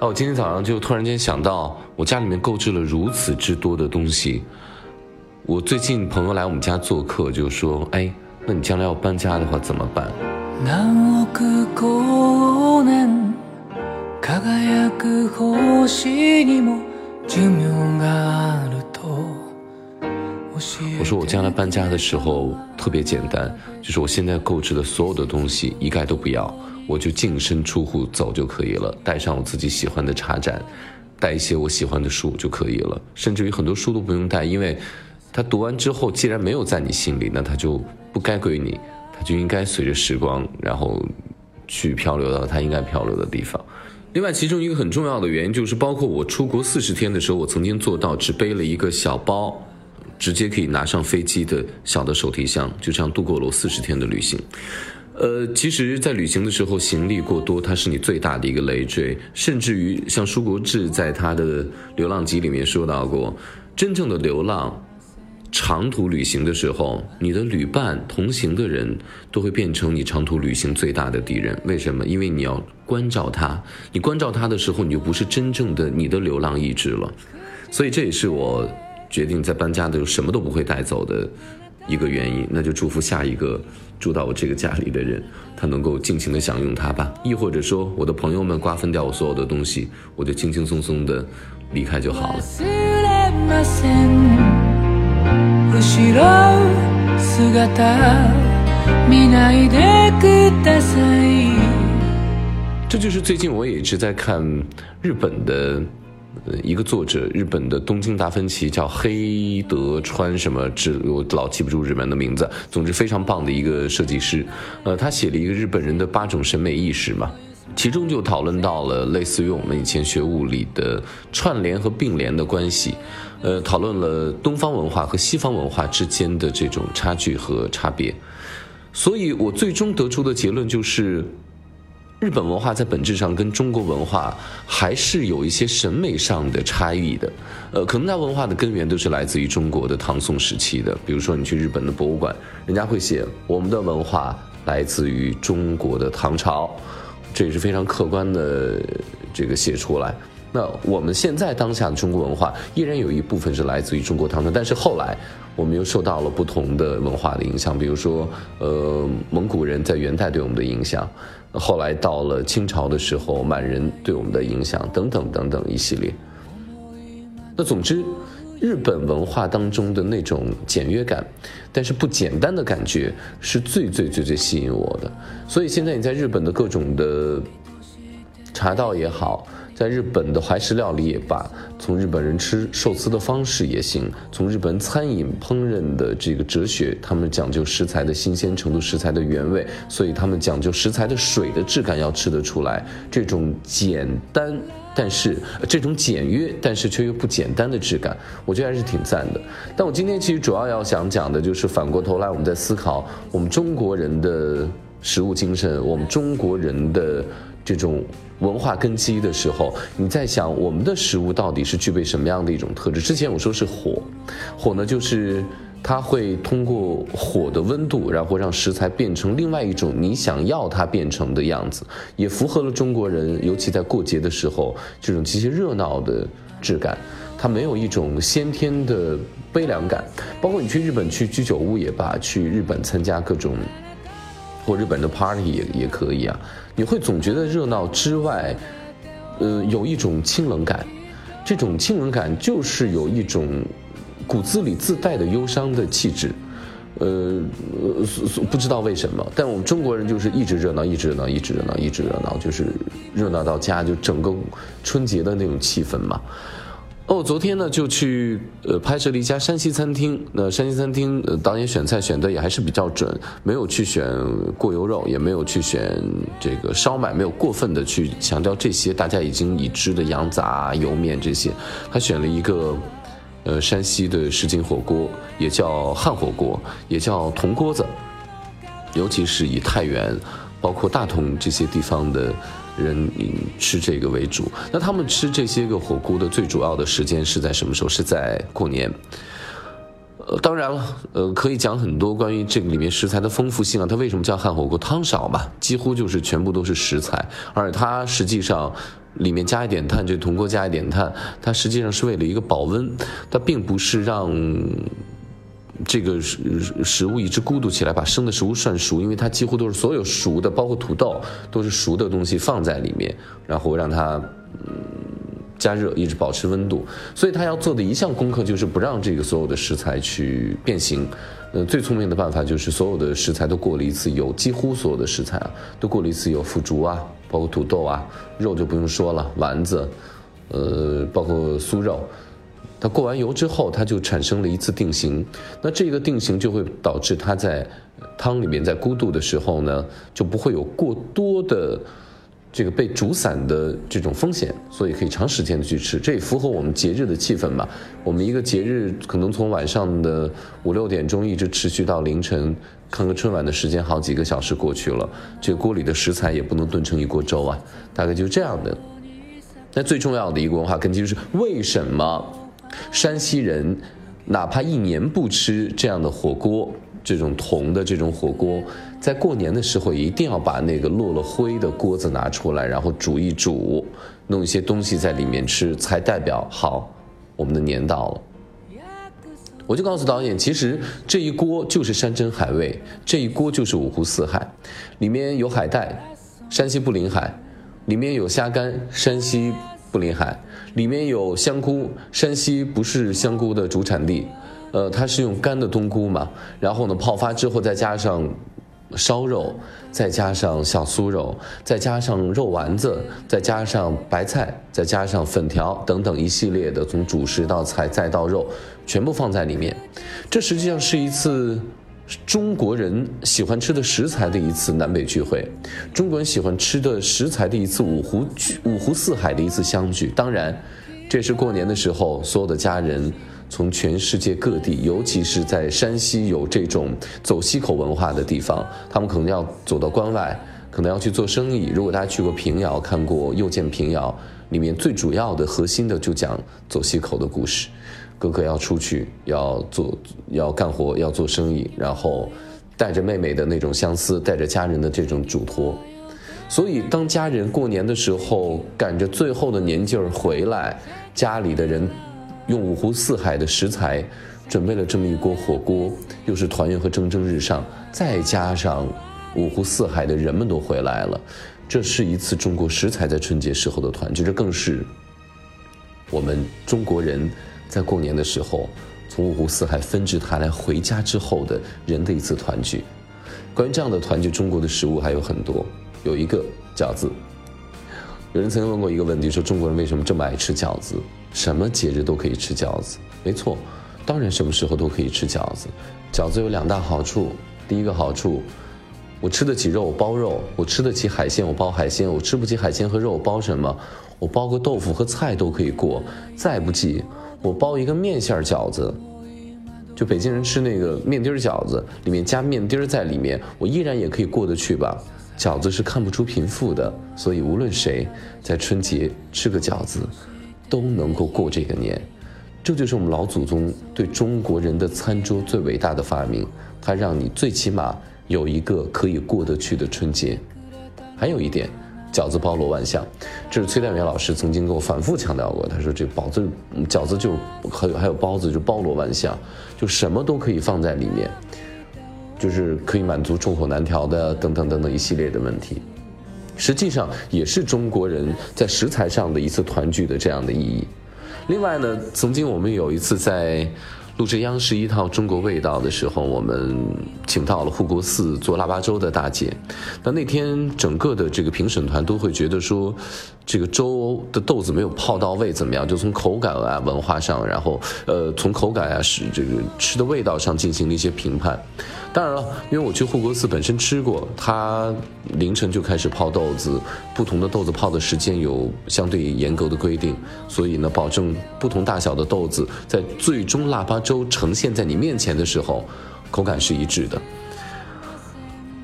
哦，我今天早上就突然间想到，我家里面购置了如此之多的东西。我最近朋友来我们家做客，就说：“哎，那你将来要搬家的话怎么办？”我说我将来搬家的时候特别简单，就是我现在购置的所有的东西一概都不要。我就净身出户走就可以了，带上我自己喜欢的茶盏，带一些我喜欢的书就可以了，甚至于很多书都不用带，因为，他读完之后既然没有在你心里，那他就不该归你，他就应该随着时光，然后，去漂流到他应该漂流的地方。另外，其中一个很重要的原因就是，包括我出国四十天的时候，我曾经做到只背了一个小包，直接可以拿上飞机的小的手提箱，就这样度过了我四十天的旅行。呃，其实，在旅行的时候，行李过多，它是你最大的一个累赘。甚至于，像舒国志在他的《流浪集》里面说到过，真正的流浪，长途旅行的时候，你的旅伴、同行的人，都会变成你长途旅行最大的敌人。为什么？因为你要关照他，你关照他的时候，你就不是真正的你的流浪意志了。所以，这也是我决定在搬家的时候什么都不会带走的。一个原因，那就祝福下一个住到我这个家里的人，他能够尽情的享用它吧。亦或者说，我的朋友们瓜分掉我所有的东西，我就轻轻松松的离开就好了。这就是最近我也一直在看日本的。呃，一个作者，日本的东京达芬奇叫黑德川什么，之，我老记不住日本的名字。总之，非常棒的一个设计师。呃，他写了一个日本人的八种审美意识嘛，其中就讨论到了类似于我们以前学物理的串联和并联的关系。呃，讨论了东方文化和西方文化之间的这种差距和差别。所以我最终得出的结论就是。日本文化在本质上跟中国文化还是有一些审美上的差异的，呃，可能它文化的根源都是来自于中国的唐宋时期的。比如说，你去日本的博物馆，人家会写我们的文化来自于中国的唐朝，这也是非常客观的这个写出来。那我们现在当下的中国文化依然有一部分是来自于中国唐朝，但是后来我们又受到了不同的文化的影响，比如说，呃，蒙古人在元代对我们的影响。后来到了清朝的时候，满人对我们的影响等等等等一系列。那总之，日本文化当中的那种简约感，但是不简单的感觉，是最最最最吸引我的。所以现在你在日本的各种的茶道也好。在日本的怀石料理也罢，从日本人吃寿司的方式也行，从日本餐饮烹饪的这个哲学，他们讲究食材的新鲜程度、食材的原味，所以他们讲究食材的水的质感要吃得出来。这种简单，但是这种简约，但是却又不简单的质感，我觉得还是挺赞的。但我今天其实主要要想讲的就是反过头来，我们在思考我们中国人的食物精神，我们中国人的。这种文化根基的时候，你在想我们的食物到底是具备什么样的一种特质？之前我说是火，火呢就是它会通过火的温度，然后让食材变成另外一种你想要它变成的样子，也符合了中国人，尤其在过节的时候这种极其热闹的质感，它没有一种先天的悲凉感。包括你去日本去居酒屋也罢，去日本参加各种。或日本的 party 也也可以啊，你会总觉得热闹之外，呃，有一种清冷感，这种清冷感就是有一种骨子里自带的忧伤的气质，呃，不知道为什么，但我们中国人就是一直热闹，一直热闹，一直热闹，一直热闹，就是热闹到家，就整个春节的那种气氛嘛。哦，昨天呢就去呃拍摄了一家山西餐厅。那山西餐厅呃导演选菜选的也还是比较准，没有去选过油肉，也没有去选这个烧麦，没有过分的去强调这些大家已经已知的羊杂、油面这些。他选了一个呃山西的什锦火锅，也叫汉火锅，也叫铜锅子，尤其是以太原，包括大同这些地方的。人吃这个为主，那他们吃这些个火锅的最主要的时间是在什么时候？是在过年。呃，当然了，呃，可以讲很多关于这个里面食材的丰富性啊。它为什么叫汉火锅？汤少嘛，几乎就是全部都是食材，而它实际上里面加一点碳，就铜锅加一点碳，它实际上是为了一个保温，它并不是让这个食食物一直咕嘟起来，把生的食物涮熟，因为它几乎都是所有熟的，包括土豆都是熟的东西放在里面，然后让它嗯加热，一直保持温度。所以他要做的一项功课就是不让这个所有的食材去变形。呃，最聪明的办法就是所有的食材都过了一次油，几乎所有的食材啊都过了一次油，腐竹啊，包括土豆啊，肉就不用说了，丸子，呃，包括酥肉，它过完油之后，它就产生了一次定型。那这个定型就会导致它在汤里面在咕嘟的时候呢，就不会有过多的。这个被煮散的这种风险，所以可以长时间的去吃，这也符合我们节日的气氛嘛。我们一个节日可能从晚上的五六点钟一直持续到凌晨，看个春晚的时间好几个小时过去了，这个锅里的食材也不能炖成一锅粥啊，大概就是这样的。那最重要的一个文化根基就是为什么山西人哪怕一年不吃这样的火锅？这种铜的这种火锅，在过年的时候一定要把那个落了灰的锅子拿出来，然后煮一煮，弄一些东西在里面吃，才代表好，我们的年到了。我就告诉导演，其实这一锅就是山珍海味，这一锅就是五湖四海，里面有海带，山西不临海；里面有虾干，山西不临海；里面有香菇，山西不是香菇的主产地。呃，它是用干的冬菇嘛，然后呢泡发之后再加上烧肉，再加上小酥肉，再加上肉丸子，再加上白菜，再加上粉条等等一系列的，从主食到菜再到肉，全部放在里面。这实际上是一次中国人喜欢吃的食材的一次南北聚会，中国人喜欢吃的食材的一次五湖五湖四海的一次相聚。当然，这是过年的时候，所有的家人。从全世界各地，尤其是在山西有这种走西口文化的地方，他们可能要走到关外，可能要去做生意。如果大家去过平遥，看过《又见平遥》，里面最主要的核心的就讲走西口的故事。哥哥要出去，要做，要干活，要做生意，然后带着妹妹的那种相思，带着家人的这种嘱托。所以，当家人过年的时候，赶着最后的年劲儿回来，家里的人。用五湖四海的食材，准备了这么一锅火锅，又是团圆和蒸蒸日上，再加上五湖四海的人们都回来了，这是一次中国食材在春节时候的团聚，这更是我们中国人在过年的时候从五湖四海纷至沓来回家之后的人的一次团聚。关于这样的团聚，中国的食物还有很多，有一个饺子。有人曾经问过一个问题，说中国人为什么这么爱吃饺子？什么节日都可以吃饺子？没错，当然什么时候都可以吃饺子。饺子有两大好处，第一个好处，我吃得起肉，我包肉；我吃得起海鲜，我包海鲜；我吃不起海鲜和肉，我包什么？我包个豆腐和菜都可以过。再不济，我包一个面馅饺子，就北京人吃那个面丁饺子，里面加面丁在里面，我依然也可以过得去吧。饺子是看不出贫富的，所以无论谁在春节吃个饺子，都能够过这个年。这就是我们老祖宗对中国人的餐桌最伟大的发明，它让你最起码有一个可以过得去的春节。还有一点，饺子包罗万象，这是崔代元老师曾经给我反复强调过。他说这包子、饺子就还有还有包子就包罗万象，就什么都可以放在里面。就是可以满足众口难调的等等等等一系列的问题，实际上也是中国人在食材上的一次团聚的这样的意义。另外呢，曾经我们有一次在录制央视一套《中国味道》的时候，我们请到了护国寺做腊八粥的大姐。那那天整个的这个评审团都会觉得说，这个粥的豆子没有泡到位，怎么样？就从口感啊、文化上，然后呃，从口感啊是这个吃的味道上进行了一些评判。当然了，因为我去护国寺本身吃过，他凌晨就开始泡豆子，不同的豆子泡的时间有相对严格的规定，所以呢，保证不同大小的豆子在最终腊八粥呈现在你面前的时候，口感是一致的。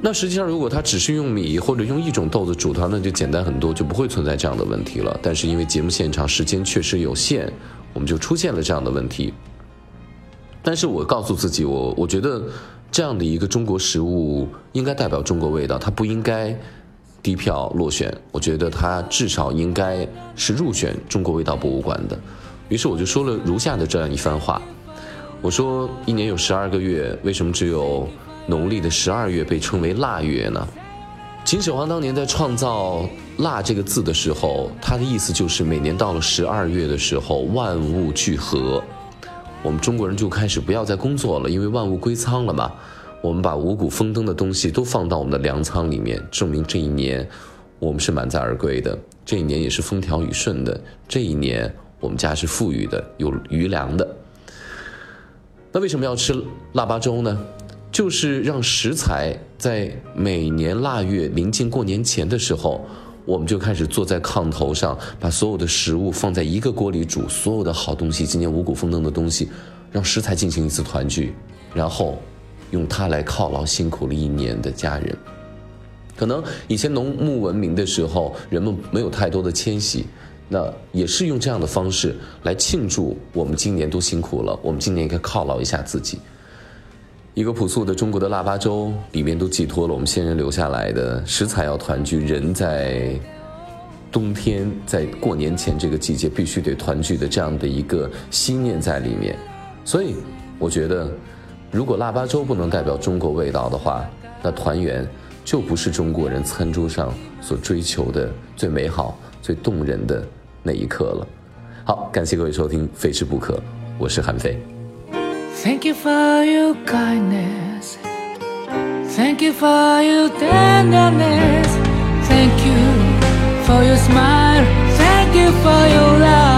那实际上，如果它只是用米或者用一种豆子煮它，那就简单很多，就不会存在这样的问题了。但是因为节目现场时间确实有限，我们就出现了这样的问题。但是我告诉自己，我我觉得。这样的一个中国食物应该代表中国味道，它不应该低票落选，我觉得他至少应该是入选中国味道博物馆的。于是我就说了如下的这样一番话：我说，一年有十二个月，为什么只有农历的十二月被称为腊月呢？秦始皇当年在创造“腊”这个字的时候，他的意思就是每年到了十二月的时候，万物聚合，我们中国人就开始不要再工作了，因为万物归仓了嘛。我们把五谷丰登的东西都放到我们的粮仓里面，证明这一年我们是满载而归的，这一年也是风调雨顺的，这一年我们家是富裕的，有余粮的。那为什么要吃腊八粥呢？就是让食材在每年腊月临近过年前的时候，我们就开始坐在炕头上，把所有的食物放在一个锅里煮，所有的好东西，今年五谷丰登的东西，让食材进行一次团聚，然后。用它来犒劳辛苦了一年的家人。可能以前农牧文明的时候，人们没有太多的迁徙，那也是用这样的方式来庆祝我们今年都辛苦了，我们今年应该犒劳一下自己。一个朴素的中国的腊八粥，里面都寄托了我们先人留下来的食材要团聚，人在冬天在过年前这个季节必须得团聚的这样的一个心念在里面。所以，我觉得。如果腊八粥不能代表中国味道的话，那团圆就不是中国人餐桌上所追求的最美好、最动人的那一刻了。好，感谢各位收听《非吃不可》，我是韩非。Thank you for your kindness. Thank you for your tenderness. Thank you for your smile. Thank you for your love.